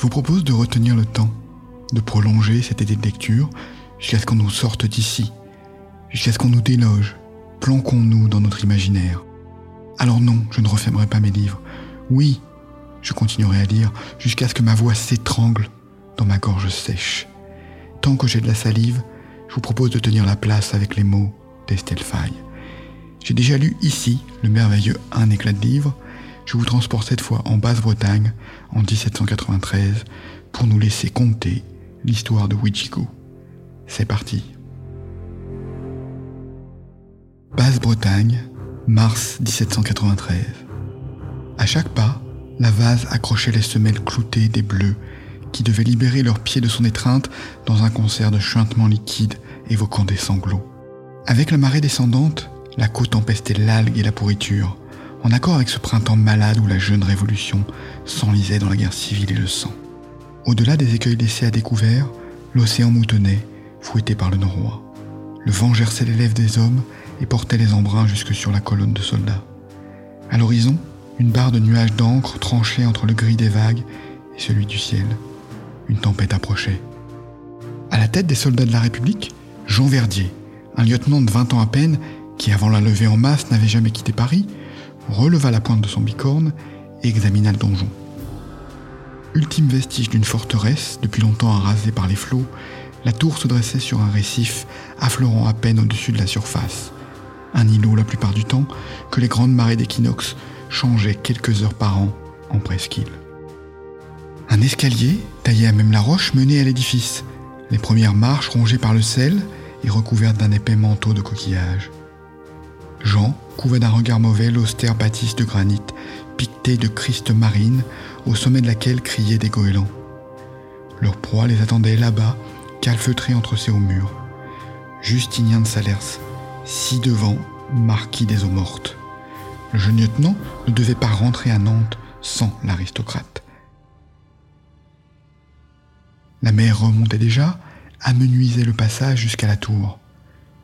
Je vous propose de retenir le temps, de prolonger cet été de lecture jusqu'à ce qu'on nous sorte d'ici, jusqu'à ce qu'on nous déloge, planquons-nous dans notre imaginaire. Alors non, je ne refermerai pas mes livres. Oui, je continuerai à lire jusqu'à ce que ma voix s'étrangle dans ma gorge sèche. Tant que j'ai de la salive, je vous propose de tenir la place avec les mots d'Estelle. J'ai déjà lu ici le merveilleux Un éclat de livre. Je vous transporte cette fois en Basse-Bretagne en 1793 pour nous laisser conter l'histoire de Wichigo. C'est parti. Basse-Bretagne, mars 1793. À chaque pas, la vase accrochait les semelles cloutées des bleus qui devaient libérer leurs pieds de son étreinte dans un concert de chuintements liquides évoquant des sanglots. Avec la marée descendante, la côte empestait l'algue et la pourriture, en accord avec ce printemps malade où la jeune révolution s'enlisait dans la guerre civile et le sang. Au-delà des écueils laissés à découvert, l'océan moutonnait, fouetté par le noroît. Le vent gerçait les lèvres des hommes et portait les embruns jusque sur la colonne de soldats. À l'horizon, une barre de nuages d'encre tranchait entre le gris des vagues et celui du ciel. Une tempête approchait. À la tête des soldats de la République, Jean Verdier, un lieutenant de 20 ans à peine, qui avant la levée en masse n'avait jamais quitté Paris, releva la pointe de son bicorne et examina le donjon. Ultime vestige d'une forteresse, depuis longtemps arasée par les flots, la tour se dressait sur un récif affleurant à peine au-dessus de la surface. Un îlot la plupart du temps que les grandes marées d'équinoxe changeaient quelques heures par an en presqu'île. Un escalier, taillé à même la roche, menait à l'édifice, les premières marches rongées par le sel et recouvertes d'un épais manteau de coquillages. Jean couvait d'un regard mauvais l'austère bâtisse de granit, piquetée de Christ marine, au sommet de laquelle criaient des goélands. Leur proie les attendait là-bas, calfeutrée entre ces hauts murs. Justinien de Salers, si devant, marquis des eaux mortes. Le jeune lieutenant ne devait pas rentrer à Nantes sans l'aristocrate. La mer remontait déjà, amenuisait le passage jusqu'à la tour.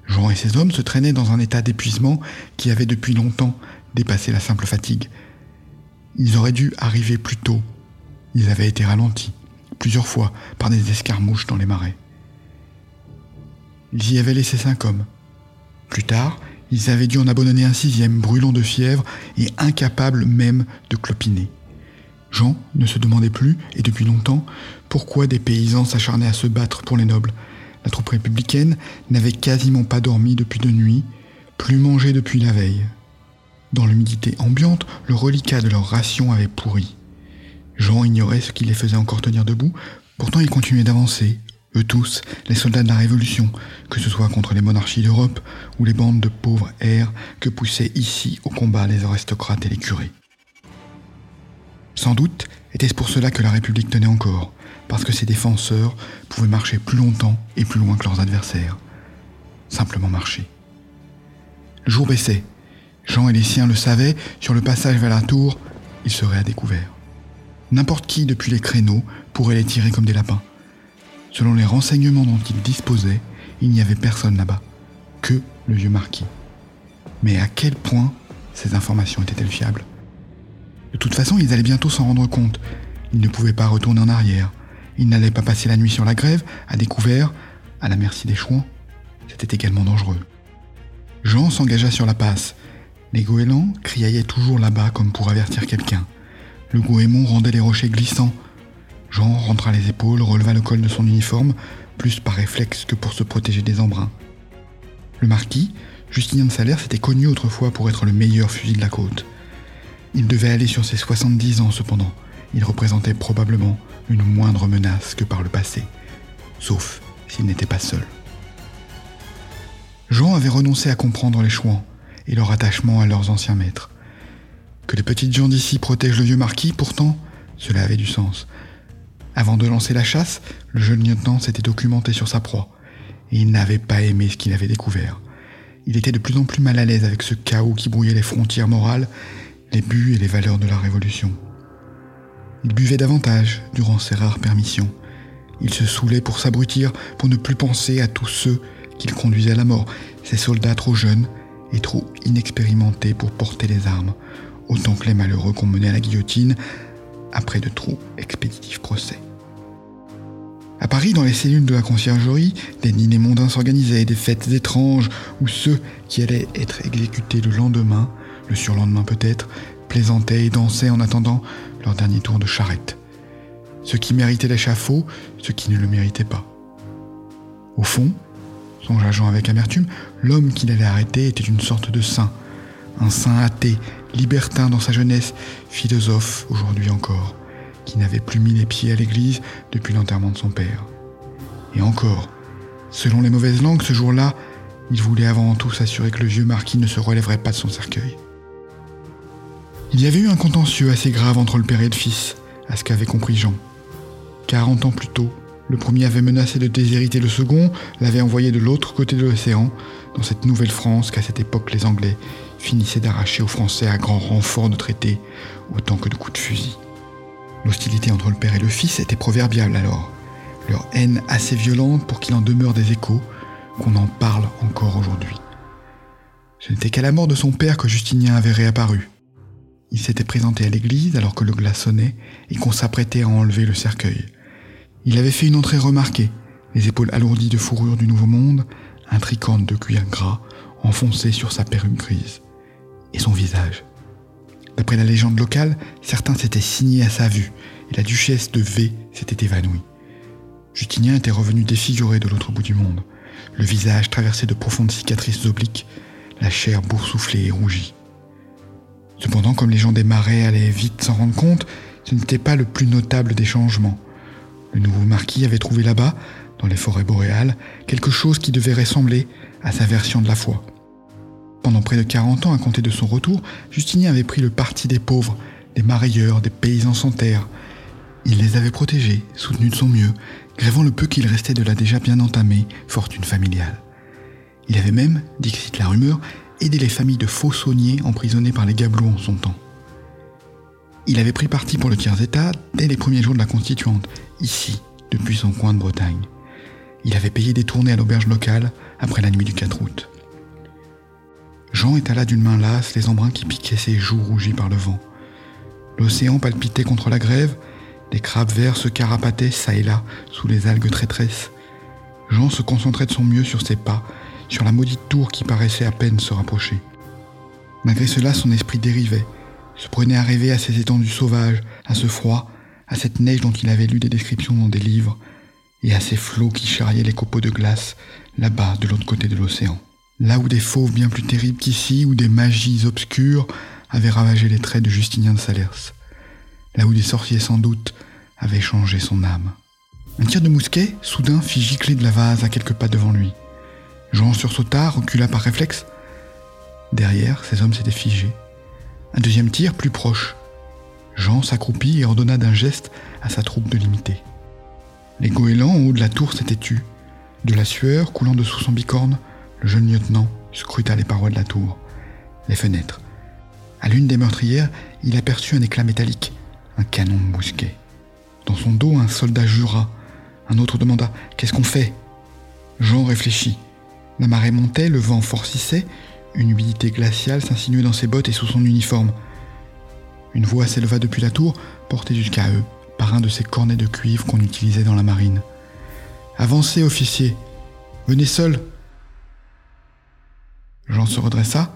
Jean et ses hommes se traînaient dans un état d'épuisement qui avait depuis longtemps dépassé la simple fatigue. Ils auraient dû arriver plus tôt. Ils avaient été ralentis, plusieurs fois, par des escarmouches dans les marais. Ils y avaient laissé cinq hommes. Plus tard, ils avaient dû en abandonner un sixième, brûlant de fièvre et incapable même de clopiner. Jean ne se demandait plus, et depuis longtemps, pourquoi des paysans s'acharnaient à se battre pour les nobles. La troupe républicaine n'avait quasiment pas dormi depuis deux nuits, plus mangé depuis la veille. Dans l'humidité ambiante, le reliquat de leur ration avait pourri. Jean ignorait ce qui les faisait encore tenir debout, pourtant ils continuaient d'avancer, eux tous, les soldats de la Révolution, que ce soit contre les monarchies d'Europe ou les bandes de pauvres airs que poussaient ici au combat les aristocrates et les curés. Sans doute était-ce pour cela que la République tenait encore, parce que ses défenseurs pouvaient marcher plus longtemps et plus loin que leurs adversaires? Simplement marcher. Le jour baissait. Jean et les siens le savaient, sur le passage vers la tour, ils seraient à découvert. N'importe qui depuis les créneaux pourrait les tirer comme des lapins. Selon les renseignements dont ils disposaient, il n'y avait personne là-bas, que le vieux marquis. Mais à quel point ces informations étaient-elles fiables? De toute façon, ils allaient bientôt s'en rendre compte. Ils ne pouvaient pas retourner en arrière. Ils n'allaient pas passer la nuit sur la grève, à découvert, à la merci des chouans. C'était également dangereux. Jean s'engagea sur la passe. Les goélands criaillaient toujours là-bas comme pour avertir quelqu'un. Le goémon rendait les rochers glissants. Jean rentra les épaules, releva le col de son uniforme, plus par réflexe que pour se protéger des embruns. Le marquis, Justinien de Salaire, s'était connu autrefois pour être le meilleur fusil de la côte. Il devait aller sur ses 70 ans cependant. Il représentait probablement une moindre menace que par le passé, sauf s'il n'était pas seul. Jean avait renoncé à comprendre les chouans et leur attachement à leurs anciens maîtres. Que les petites gens d'ici protègent le vieux marquis, pourtant, cela avait du sens. Avant de lancer la chasse, le jeune lieutenant s'était documenté sur sa proie, et il n'avait pas aimé ce qu'il avait découvert. Il était de plus en plus mal à l'aise avec ce chaos qui brouillait les frontières morales, les buts et les valeurs de la Révolution. Il buvait davantage durant ses rares permissions. Il se saoulait pour s'abrutir, pour ne plus penser à tous ceux qu'il conduisait à la mort, ces soldats trop jeunes et trop inexpérimentés pour porter les armes, autant que les malheureux qu'on menait à la guillotine, après de trop expéditifs procès. À Paris, dans les cellules de la conciergerie, des dîners mondains s'organisaient, des fêtes étranges, où ceux qui allaient être exécutés le lendemain, le surlendemain peut-être, plaisantaient et dansaient en attendant leur dernier tour de charrette. Ceux qui méritaient l'échafaud, ceux qui ne le méritaient pas. Au fond, songe Jean avec amertume, l'homme qu'il allait arrêter était une sorte de saint, un saint athée, libertin dans sa jeunesse, philosophe aujourd'hui encore qui n'avait plus mis les pieds à l'église depuis l'enterrement de son père. Et encore, selon les mauvaises langues, ce jour-là, il voulait avant tout s'assurer que le vieux marquis ne se relèverait pas de son cercueil. Il y avait eu un contentieux assez grave entre le père et le fils, à ce qu'avait compris Jean. Quarante ans plus tôt, le premier avait menacé de déshériter le second, l'avait envoyé de l'autre côté de l'océan, dans cette nouvelle France qu'à cette époque les Anglais finissaient d'arracher aux Français à grand renfort de traités, autant que de coups de fusil. L'hostilité entre le père et le fils était proverbiale alors, leur haine assez violente pour qu'il en demeure des échos, qu'on en parle encore aujourd'hui. Ce n'était qu'à la mort de son père que Justinien avait réapparu. Il s'était présenté à l'église alors que le glas sonnait et qu'on s'apprêtait à enlever le cercueil. Il avait fait une entrée remarquée, les épaules alourdies de fourrure du Nouveau Monde, un tricorde de cuir gras enfoncé sur sa perruque grise, et son visage, D'après la légende locale, certains s'étaient signés à sa vue, et la duchesse de V s'était évanouie. Justinien était revenu défiguré de l'autre bout du monde, le visage traversé de profondes cicatrices obliques, la chair boursouflée et rougie. Cependant, comme les gens des marais allaient vite s'en rendre compte, ce n'était pas le plus notable des changements. Le nouveau marquis avait trouvé là-bas, dans les forêts boréales, quelque chose qui devait ressembler à sa version de la foi. Pendant près de 40 ans, à compter de son retour, Justinien avait pris le parti des pauvres, des marailleurs, des paysans sans terre. Il les avait protégés, soutenus de son mieux, grèvant le peu qu'il restait de la déjà bien entamée fortune familiale. Il avait même, cite la rumeur, aidé les familles de faux sauniers emprisonnés par les gabelots en son temps. Il avait pris parti pour le tiers-état dès les premiers jours de la Constituante, ici, depuis son coin de Bretagne. Il avait payé des tournées à l'auberge locale après la nuit du 4 août. Jean étala d'une main lasse les embruns qui piquaient ses joues rougies par le vent. L'océan palpitait contre la grève, des crabes verts se carapataient çà et là sous les algues traîtresses. Jean se concentrait de son mieux sur ses pas, sur la maudite tour qui paraissait à peine se rapprocher. Malgré cela, son esprit dérivait, se prenait à rêver à ces étendues sauvages, à ce froid, à cette neige dont il avait lu des descriptions dans des livres, et à ces flots qui charriaient les copeaux de glace là-bas de l'autre côté de l'océan là où des fauves bien plus terribles qu'ici, où des magies obscures avaient ravagé les traits de Justinien de Salers, là où des sorciers sans doute avaient changé son âme. Un tir de mousquet, soudain, fit gicler de la vase à quelques pas devant lui. Jean sursauta, recula par réflexe. Derrière, ces hommes s'étaient figés. Un deuxième tir, plus proche. Jean s'accroupit et ordonna d'un geste à sa troupe de l'imiter. Les goélands en haut de la tour s'étaient tus. De la sueur coulant dessous son bicorne, le jeune lieutenant scruta les parois de la tour, les fenêtres. À l'une des meurtrières, il aperçut un éclat métallique, un canon de. Dans son dos, un soldat jura. Un autre demanda Qu'est-ce qu'on fait? Jean réfléchit. La marée montait, le vent forcissait, une humidité glaciale s'insinuait dans ses bottes et sous son uniforme. Une voix s'éleva depuis la tour, portée jusqu'à eux, par un de ces cornets de cuivre qu'on utilisait dans la marine. Avancez, officier Venez seul Jean se redressa.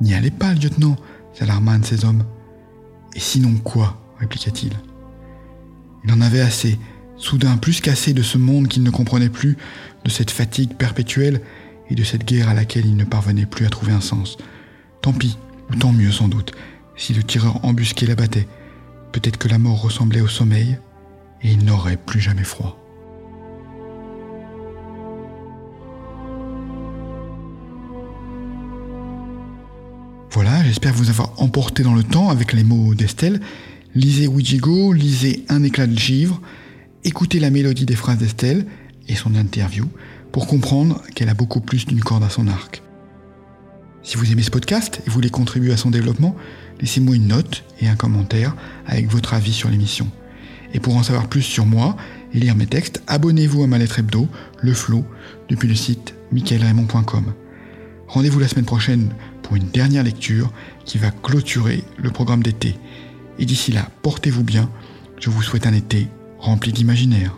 N'y allez pas, lieutenant, s'alarma un de ses hommes. Et sinon quoi? répliqua-t-il. Il en avait assez, soudain plus qu'assez de ce monde qu'il ne comprenait plus, de cette fatigue perpétuelle et de cette guerre à laquelle il ne parvenait plus à trouver un sens. Tant pis, ou tant mieux sans doute, si le tireur embusqué l'abattait. Peut-être que la mort ressemblait au sommeil, et il n'aurait plus jamais froid. Voilà, j'espère vous avoir emporté dans le temps avec les mots d'Estelle. Lisez Ouijigo, lisez Un éclat de givre, écoutez la mélodie des phrases d'Estelle et son interview pour comprendre qu'elle a beaucoup plus d'une corde à son arc. Si vous aimez ce podcast et voulez contribuer à son développement, laissez-moi une note et un commentaire avec votre avis sur l'émission. Et pour en savoir plus sur moi et lire mes textes, abonnez-vous à ma lettre hebdo, Le Flow, depuis le site michaelraymond.com. Rendez-vous la semaine prochaine pour une dernière lecture qui va clôturer le programme d'été. Et d'ici là, portez-vous bien Je vous souhaite un été rempli d'imaginaire.